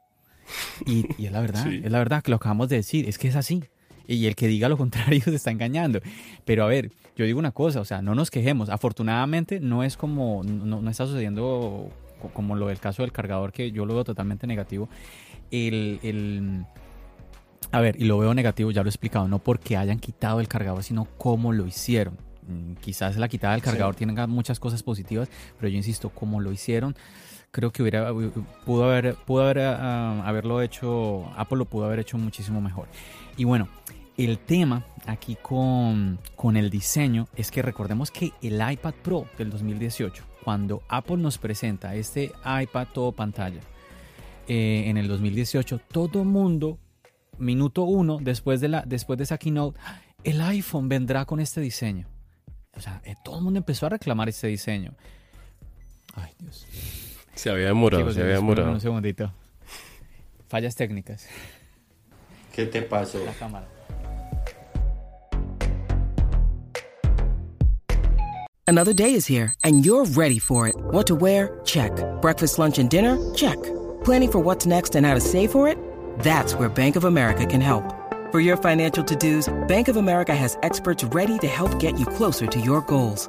Y, es la verdad, *laughs* es la verdad que lo acabamos de decir, es que es así. Y el que diga lo *laughs* contrario se está engañando. Pero a ver, yo digo una cosa, o sea, no nos quejemos. Afortunadamente no es como, no, está sucediendo como lo del caso del cargador, que yo lo veo totalmente negativo. El, a ver, y lo veo negativo, ya lo he explicado, no porque hayan quitado el cargador, sino cómo lo hicieron. Mm, quizás la quitada del cargador tenga muchas cosas positivas, pero yo insisto, cómo lo hicieron, creo que hubiera pudo haber pudo haber ah, haberlo hecho Apple lo pudo haber hecho muchísimo mejor y bueno el tema aquí con, el diseño es que recordemos que el iPad Pro del 2018, cuando Apple nos presenta este iPad todo pantalla, eh, en el 2018, todo mundo, minuto uno después de, la, después de esa keynote, el iPhone vendrá con este diseño. O sea, eh, todo el mundo empezó a reclamar este diseño. Ay, Dios. Se había demorado, se había demorado. Un segundito. Fallas técnicas. ¿Qué te pasó? La cámara. Another day is here, and you're ready for it. What to wear? Check. Breakfast, lunch, and dinner? Check. Planning for what's next and how to save for it? That's where Bank of America can help. For your financial to-dos, Bank of America has experts ready to help get you closer to your goals.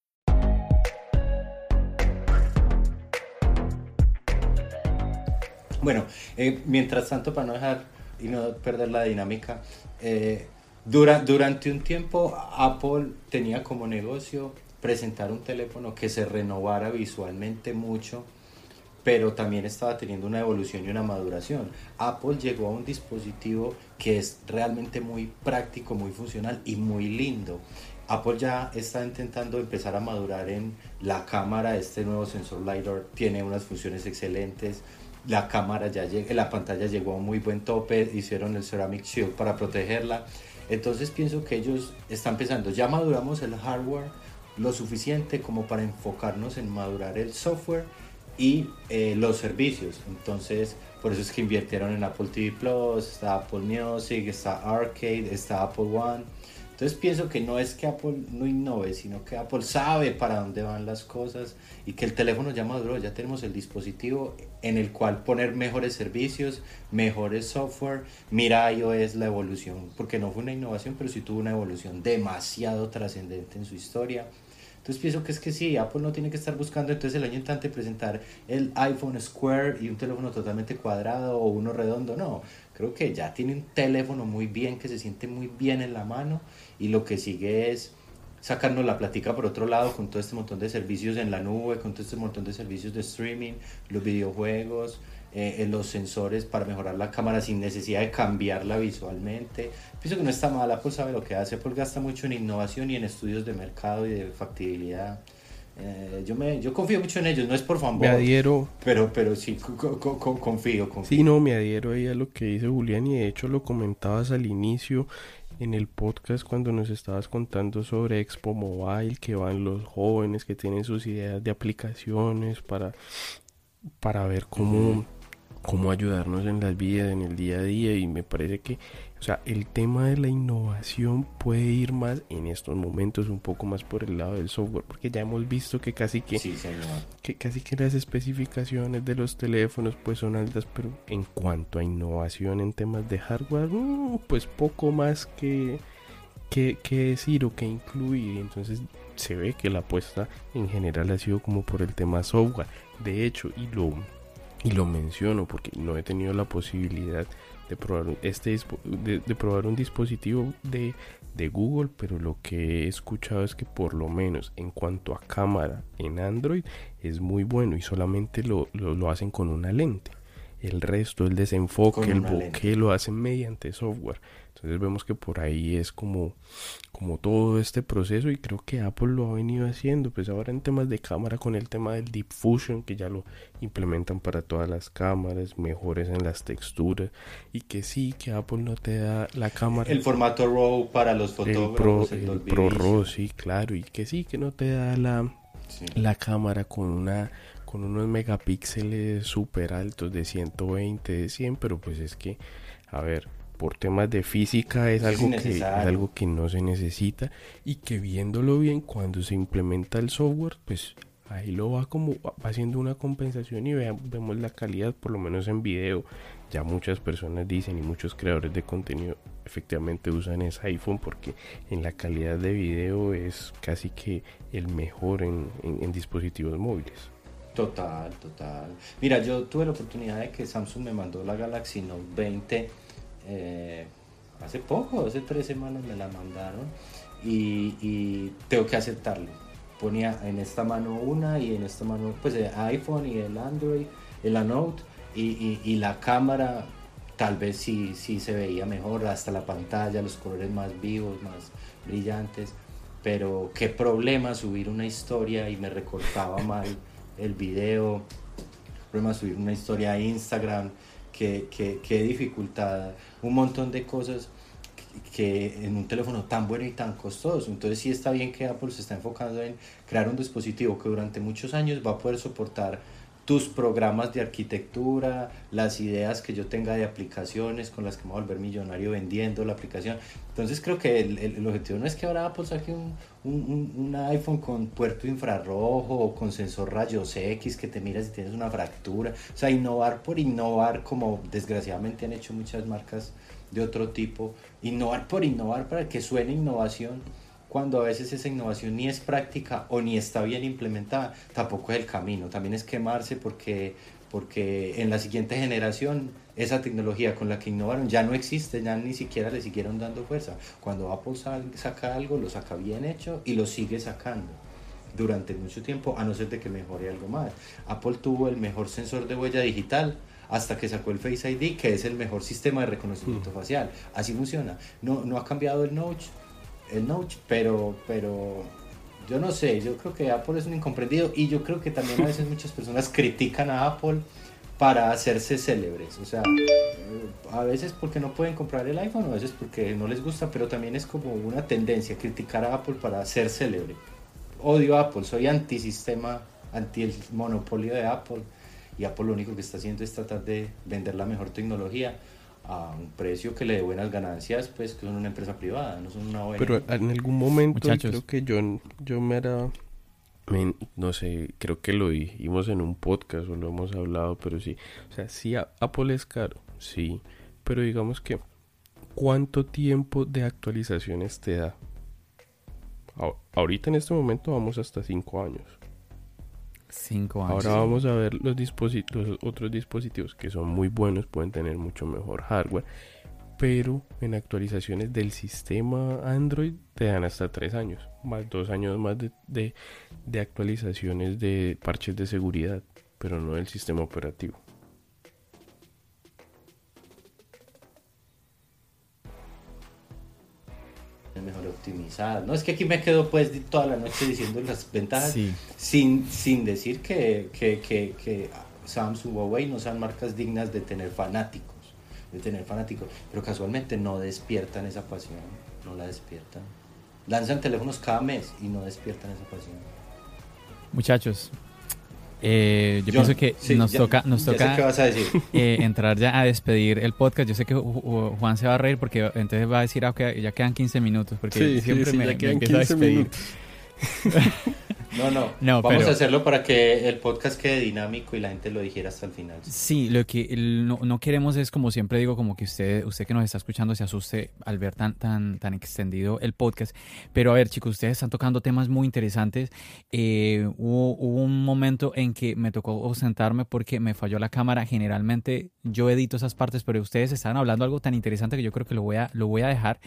Bueno, eh, mientras tanto, para no dejar y no perder la dinámica, eh, durante un tiempo Apple tenía como negocio presentar un teléfono que se renovara visualmente mucho, pero también estaba teniendo una evolución y una maduración. Apple llegó a un dispositivo que es realmente muy práctico, muy funcional y muy lindo. Apple ya está intentando empezar a madurar en la cámara, este nuevo sensor LiDAR tiene unas funciones excelentes, la cámara ya llega, la pantalla llegó a un muy buen tope, hicieron el Ceramic Shield para protegerla. Entonces pienso que ellos están pensando, ya maduramos el hardware lo suficiente como para enfocarnos en madurar el software y eh, los servicios. Entonces, por eso es que invirtieron en Apple TV Plus, está Apple Music, está Arcade, está Apple One entonces pienso que no es que Apple no innove, sino que Apple sabe para dónde van las cosas y que el teléfono ya maduró, ya tenemos el dispositivo en el cual poner mejores servicios, mejores software. Mira iOS la evolución, porque no fue una innovación, pero sí tuvo una evolución demasiado trascendente en su historia. Entonces pienso que es que sí, Apple no tiene que estar buscando entonces el año entrante presentar el iPhone Square y un teléfono totalmente cuadrado o uno redondo, no. Creo que ya tiene un teléfono muy bien, que se siente muy bien en la mano y lo que sigue es sacarnos la plática por otro lado con todo este montón de servicios en la nube, con todo este montón de servicios de streaming, los videojuegos, eh, los sensores para mejorar la cámara sin necesidad de cambiarla visualmente. Pienso que no está mal, Apple sabe lo que hace, Apple gasta mucho en innovación y en estudios de mercado y de factibilidad. Eh, yo, me, yo confío mucho en ellos, no es por favor. Me adhiero. Pero, pero sí, confío, confío. Sí, no, me adhiero ahí a lo que dice Julián y de hecho lo comentabas al inicio en el podcast cuando nos estabas contando sobre Expo Mobile, que van los jóvenes que tienen sus ideas de aplicaciones para, para ver cómo, cómo ayudarnos en las vidas, en el día a día y me parece que, o sea, el tema de la innovación puede ir más en estos momentos un poco más por el lado del software, porque ya hemos visto que casi que, que casi que las especificaciones de los teléfonos pues son altas, pero en cuanto a innovación en temas de hardware, mm, pues poco más que que, decir o que incluir. Entonces se ve que la apuesta en general ha sido como por el tema software. De hecho, y lo, y lo menciono porque no he tenido la posibilidad de probar, este, de, probar un dispositivo de, de, Google, pero lo que he escuchado es que por lo menos en cuanto a cámara en Android es muy bueno y solamente lo, lo hacen con una lente. El resto, el desenfoque, el bokeh lo hacen mediante software. Entonces vemos que por ahí es como, como todo este proceso y creo que Apple lo ha venido haciendo. Pues ahora en temas de cámara con el tema del Deep Fusion que ya lo implementan para todas las cámaras, mejores en las texturas y que sí, que Apple no te da la cámara. El formato RAW para los fotógrafos. El Pro, RAW, sí, claro. Y que sí, que no te da la, la cámara con una con unos megapíxeles súper altos de 120, de 100, pero pues es que, a ver, por temas de física es algo, que, es algo que no se necesita y que viéndolo bien cuando se implementa el software, pues ahí lo va como haciendo una compensación y vemos la calidad, por lo menos en video. Ya muchas personas dicen y muchos creadores de contenido efectivamente usan ese iPhone porque en la calidad de video es casi que el mejor en dispositivos móviles. Total, total. Mira, yo tuve la oportunidad de que Samsung me mandó la Galaxy Note 20 eh, hace poco, hace tres semanas me la mandaron y, tengo que aceptarlo. Ponía en esta mano una y en esta mano pues el iPhone y el Android, el Note y, la cámara tal vez sí, sí se veía mejor, hasta la pantalla, los colores más vivos, más brillantes, pero qué problema subir una historia y me recortaba mal el video, problema subir una historia a Instagram, qué, qué, dificultad, un montón de cosas que en un teléfono tan bueno y tan costoso. Entonces sí está bien que Apple se está enfocando en crear un dispositivo que durante muchos años va a poder soportar tus programas de arquitectura, las ideas que yo tenga de aplicaciones con las que me voy a volver millonario vendiendo la aplicación. Entonces creo que el, el, objetivo no es que ahora Apple saque un, un, un, iPhone con puerto infrarrojo o con sensor rayos X que te miras si tienes una fractura. O sea, innovar por innovar como desgraciadamente han hecho muchas marcas de otro tipo. Innovar por innovar para que suene innovación cuando a veces esa innovación ni es práctica o ni está bien implementada, tampoco es el camino. También es quemarse porque, porque en la siguiente generación esa tecnología con la que innovaron ya no existe, ya ni siquiera le siguieron dando fuerza. Cuando Apple saca algo, lo saca bien hecho y lo sigue sacando durante mucho tiempo, a no ser de que mejore algo más. Apple tuvo el mejor sensor de huella digital hasta que sacó el Face ID, que es el mejor sistema de reconocimiento mm. facial. Así funciona. No, no ha cambiado el notch, el Note, pero, pero yo no sé, yo creo que Apple es un incomprendido y yo creo que también a veces muchas personas critican a Apple para hacerse célebres, o sea, a veces porque no pueden comprar el iPhone, a veces porque no les gusta, pero también es como una tendencia criticar a Apple para ser célebre. Odio a Apple, soy antisistema, anti el monopolio de Apple y Apple lo único que está haciendo es tratar de vender la mejor tecnología a un precio que le dé buenas ganancias, pues que son una empresa privada, no son una ONG. Pero en algún momento creo que yo, yo me era, no sé, creo que lo dijimos en un podcast o lo hemos hablado, pero sí, o sea, sí Apple es caro, sí, pero digamos que, ¿cuánto tiempo de actualizaciones te da? Ahorita en este momento vamos hasta 5 años. Ahora vamos a ver los, dispositivos, otros dispositivos que son muy buenos, pueden tener mucho mejor hardware, pero en actualizaciones del sistema Android te dan hasta 3 años, más 2 años más de actualizaciones de parches de seguridad, pero no del sistema operativo. No es que aquí me quedo pues toda la noche diciendo las ventajas sin, sin decir que, que, que, que Samsung, Huawei no sean marcas dignas de tener fanáticos, de tener fanáticos, pero casualmente no despiertan esa pasión, no la despiertan. Lanzan teléfonos cada mes y no despiertan esa pasión. Muchachos, Eh, yo, pienso que sí, nos ya- toca, nos ya sé toca a decir. *laughs* eh, entrar ya a despedir el podcast. Yo sé que Ju- Ju- Juan se va a reír porque entonces va a decir, ah, ok, ya quedan 15 minutos, porque Sí, siempre sí, me, ya me quedan a 15 despedir. minutos. *laughs* No, no, No, Vamos pero- a hacerlo para que el podcast quede dinámico y la gente lo dijera hasta el final. Sí, lo que no, no queremos es, como siempre digo, como que usted, usted que nos está escuchando se asuste al ver tan, tan, tan extendido el podcast. Pero a ver, chicos, ustedes están tocando temas muy interesantes. Eh, hubo, hubo un momento en que me tocó sentarme porque me falló la cámara. Generalmente yo edito esas partes, pero ustedes estaban hablando algo tan interesante que yo creo que lo voy a, lo voy a dejar.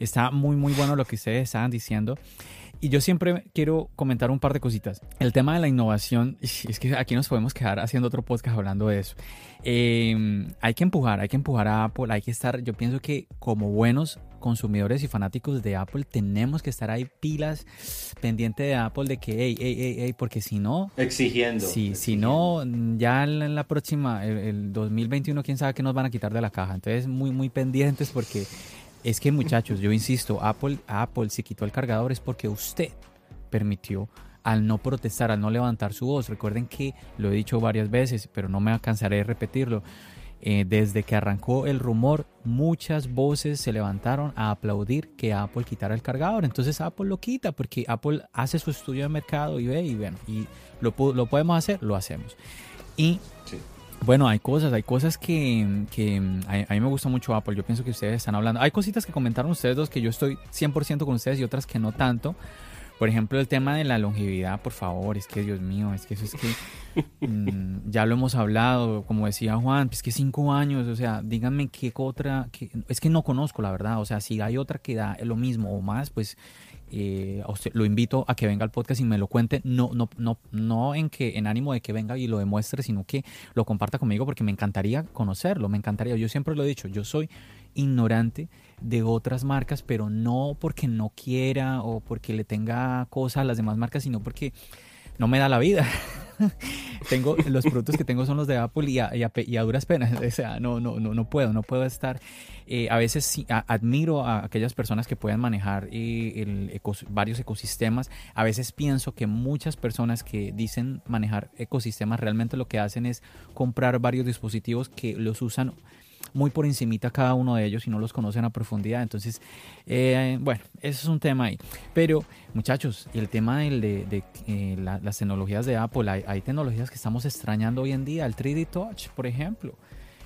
Está muy, muy bueno lo que ustedes estaban diciendo. Y yo siempre quiero comentar un par de cositas. El tema de la innovación, es que aquí nos podemos quedar haciendo otro podcast hablando de eso. Eh, hay que empujar, hay que empujar a Apple, hay que estar, yo pienso que como buenos consumidores y fanáticos de Apple tenemos que estar ahí pilas pendiente de Apple de que, hey, hey, hey, hey, porque si no, Exigiendo. Sí, si exigiendo. no, ya en la próxima, el, el 2021, quién sabe qué nos van a quitar de la caja. Entonces, muy, muy pendientes porque es que, muchachos, yo insisto, Apple, Apple se quitó el cargador es porque usted permitió al no protestar, al no levantar su voz. Recuerden que lo he dicho varias veces, pero no me cansaré de repetirlo. Eh, desde que arrancó el rumor, muchas voces se levantaron a aplaudir que Apple quitara el cargador. Entonces Apple lo quita porque Apple hace su estudio de mercado y ve y bueno, y lo, podemos hacer, lo hacemos. Y Sí. Bueno, hay cosas, hay cosas que, que a, a mí me gusta mucho Apple. Yo pienso que ustedes están hablando. Hay cositas que comentaron ustedes dos que yo estoy 100% con ustedes y otras que no tanto. Por ejemplo, el tema de la longevidad, por favor, es que Dios mío, es que eso es que *laughs* mm, ya lo hemos hablado, como decía Juan, es que cinco años, o sea, díganme qué otra, qué- es que no conozco la verdad, o sea, si hay otra que da lo mismo o más, pues eh, lo invito a que venga al podcast y me lo cuente, no, no, no, no en que en ánimo de que venga y lo demuestre, sino que lo comparta conmigo porque me encantaría conocerlo, me encantaría. Yo siempre lo he dicho, yo soy ignorante de otras marcas, pero no porque no quiera o porque le tenga cosas a las demás marcas, sino porque no me da la vida. *laughs* *laughs* tengo los productos que tengo son los de Apple y a, duras penas, *laughs* no no no no puedo, no puedo estar eh, a veces sí, admiro a aquellas personas que pueden manejar eh, varios ecosistemas. A veces pienso que muchas personas que dicen manejar ecosistemas realmente lo que hacen es comprar varios dispositivos que los usan muy por encimita cada uno de ellos y no los conocen a profundidad. Entonces, eh, bueno, eso es un tema ahí. Pero, muchachos, el tema del- de, de, eh, la- las tecnologías de Apple, hay, hay tecnologías que estamos extrañando hoy en día, el 3D Touch, por ejemplo.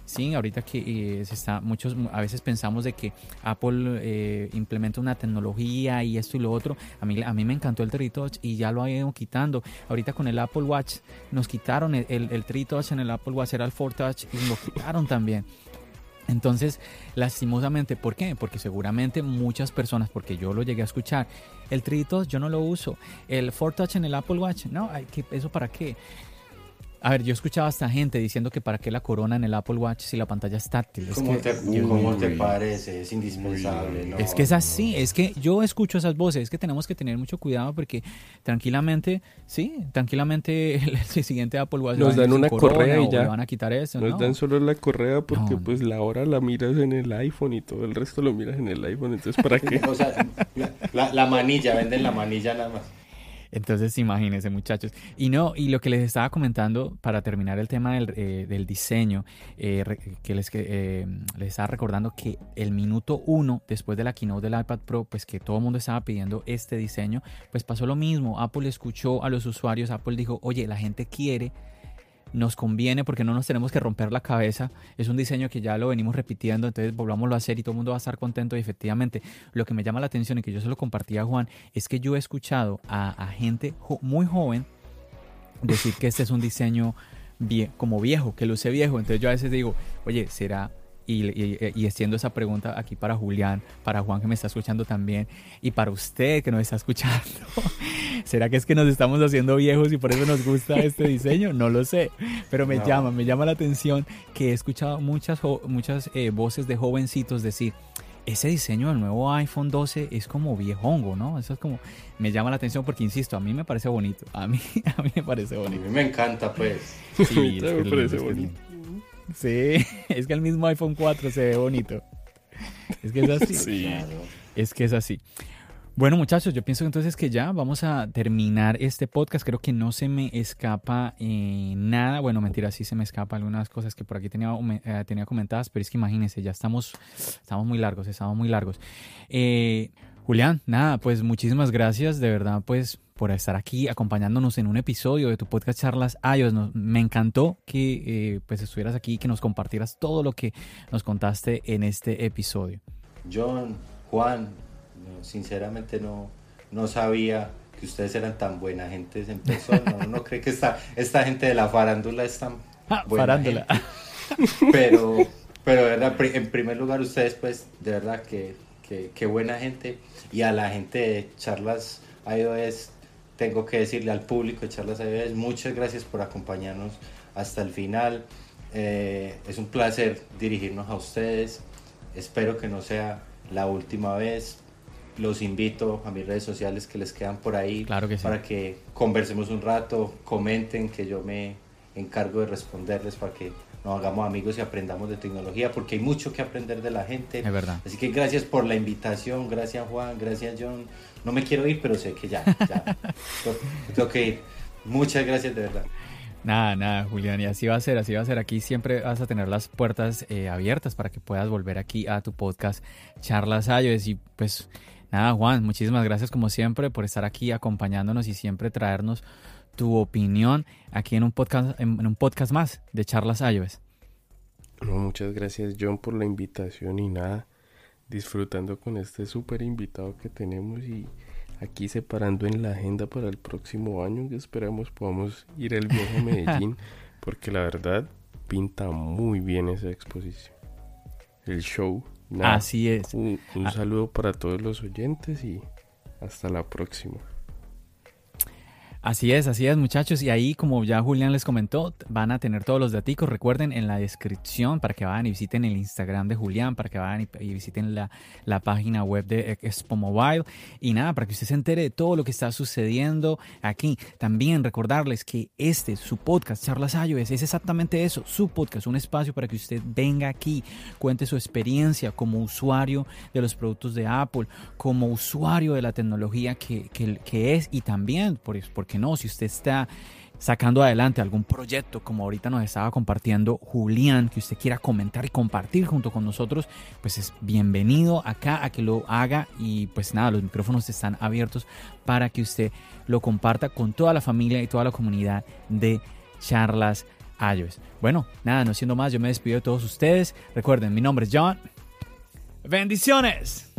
Sí, ahorita que eh, se está, muchos a veces pensamos de que Apple eh, implementa una tecnología y esto y lo otro. A mí, a mí me encantó el 3D Touch y ya lo han ido quitando. Ahorita con el Apple Watch nos quitaron el, el, el 3D Touch en el Apple Watch, era el 4 Touch y lo quitaron también. Entonces, lastimosamente, ¿por qué? Porque seguramente muchas personas, porque yo lo llegué a escuchar, el 3D Touch yo no lo uso, el 4 Touch en el Apple Watch, no, ay, ¿qué- ¿eso para qué? A ver, yo escuchaba hasta gente diciendo que para qué la corona en el Apple Watch si la pantalla es táctil. Es ¿Cómo, que, te, cómo te Uy. parece? Es indispensable. ¿no? es que es así, es que yo escucho esas voces, es que tenemos que tener mucho cuidado porque tranquilamente, sí, tranquilamente el, el siguiente Apple Watch Nos va a venir dan una corona correa y ya. van a quitar eso, Nos ¿no? dan solo la correa porque No. pues la hora la miras en el iPhone y todo el resto lo miras en el iPhone. Entonces, ¿para *laughs* qué? O sea, la manilla, venden la manilla nada más. Entonces, imagínense, muchachos. Y no, y lo que les estaba comentando para terminar el tema del, eh, del diseño, eh, que les, eh, les estaba recordando que el minuto uno después de la keynote del iPad Pro, pues que todo el mundo estaba pidiendo este diseño, pues pasó lo mismo. Apple escuchó a los usuarios, Apple dijo, oye, la gente quiere nos conviene porque no nos tenemos que romper la cabeza. Es un diseño que ya lo venimos repitiendo, entonces volvámoslo a hacer y todo el mundo va a estar contento. Y efectivamente, lo que me llama la atención y que yo se lo compartí a Juan es que yo he escuchado a, gente muy joven decir que este es un diseño vie- como viejo, que luce viejo. Entonces yo a veces digo, oye, ¿será? Y, y, y extiendo esa pregunta aquí para Julián, para Juan que me está escuchando también, y para usted que nos está escuchando. *laughs* ¿Será que es que nos estamos haciendo viejos y por eso nos gusta este diseño? No lo sé, pero me No. llama, me llama la atención que he escuchado muchas, muchas eh, voces de jovencitos decir, ese diseño del nuevo iPhone 12 es como viejongo, ¿no? Eso es como, me llama la atención porque, insisto, a mí me parece bonito, a mí, *laughs* a mí me parece A mí bonito. me encanta, pues. *laughs* A Sí, mí es que me parece bonito. Sí, *laughs* es que el mismo iPhone 4 se ve bonito. Es que es así. Sí. Es que es así. Bueno, muchachos, yo pienso entonces que ya vamos a terminar este podcast. Creo que no se me escapa eh, nada. Bueno, mentira, sí se me escapa algunas cosas que por aquí tenía, eh, tenía comentadas, pero es que imagínense, ya estamos, estamos muy largos, estamos muy largos. Eh, Julián, nada, pues muchísimas gracias, de verdad, pues por estar aquí acompañándonos en un episodio de tu podcast Charlas iOS. me encantó que pues estuvieras aquí, que nos compartieras todo lo que nos contaste en este episodio. John, Juan, sinceramente no, no sabía que ustedes eran tan buena gente en persona. Uno no cree que esta, esta gente de la farándula es tan *laughs* ah, farándula. Pero, pero de verdad, en primer lugar, ustedes, pues, de verdad que, que, buena gente. Y a la gente de Charlas iOS, tengo que decirle al público de Charlas iOS, muchas gracias por acompañarnos hasta el final. Eh, es un placer dirigirnos a ustedes. Espero que no sea la última vez los invito a mis redes sociales que les quedan por ahí claro que para que conversemos un rato, comenten, que yo me encargo de responderles para que nos hagamos amigos y aprendamos de tecnología, porque hay mucho que aprender de la gente. Es verdad. Así que gracias por la invitación, gracias Juan, gracias John. No me quiero ir, pero sé que ya, ya. *laughs* tengo que ir. Muchas gracias de verdad. Nada, nada, Julián, y así va a ser, así va a ser. Aquí siempre vas a tener las puertas eh, abiertas para que puedas volver aquí a tu podcast Charlas Ayos y pues Nada, Juan, muchísimas gracias como siempre por estar aquí acompañándonos y siempre traernos tu opinión aquí en un podcast, en, un podcast más de Charlas iOS. muchas gracias John por la invitación y nada, disfrutando con este súper invitado que tenemos y aquí separando en la agenda para el próximo año que esperamos podamos ir el viaje a Medellín *laughs* porque la verdad pinta muy bien esa exposición. El show Así es. Un, ah. saludo para todos los oyentes y hasta la próxima. Así es, así es muchachos. Y ahí, como ya Julián les comentó, van a tener todos los datos. Recuerden en la descripción para que vayan y visiten el Instagram de Julián, para que vayan y, visiten la, la, página web de Expo Mobile. Y nada, para que usted se entere de todo lo que está sucediendo aquí. También recordarles que este, su podcast, Charlas iOS, es exactamente eso, su podcast, un espacio para que usted venga aquí, cuente su experiencia como usuario de los productos de Apple, como usuario de la tecnología que, que, es y también, por, por que no, si usted está sacando adelante algún proyecto como ahorita nos estaba compartiendo Julián, que usted quiera comentar y compartir junto con nosotros, pues es bienvenido acá a que lo haga y pues nada, los micrófonos están abiertos para que usted lo comparta con toda la familia y toda la comunidad de charlas iOS. Bueno, nada, no siendo más, yo me despido de todos ustedes. Recuerden, mi nombre es John. Bendiciones.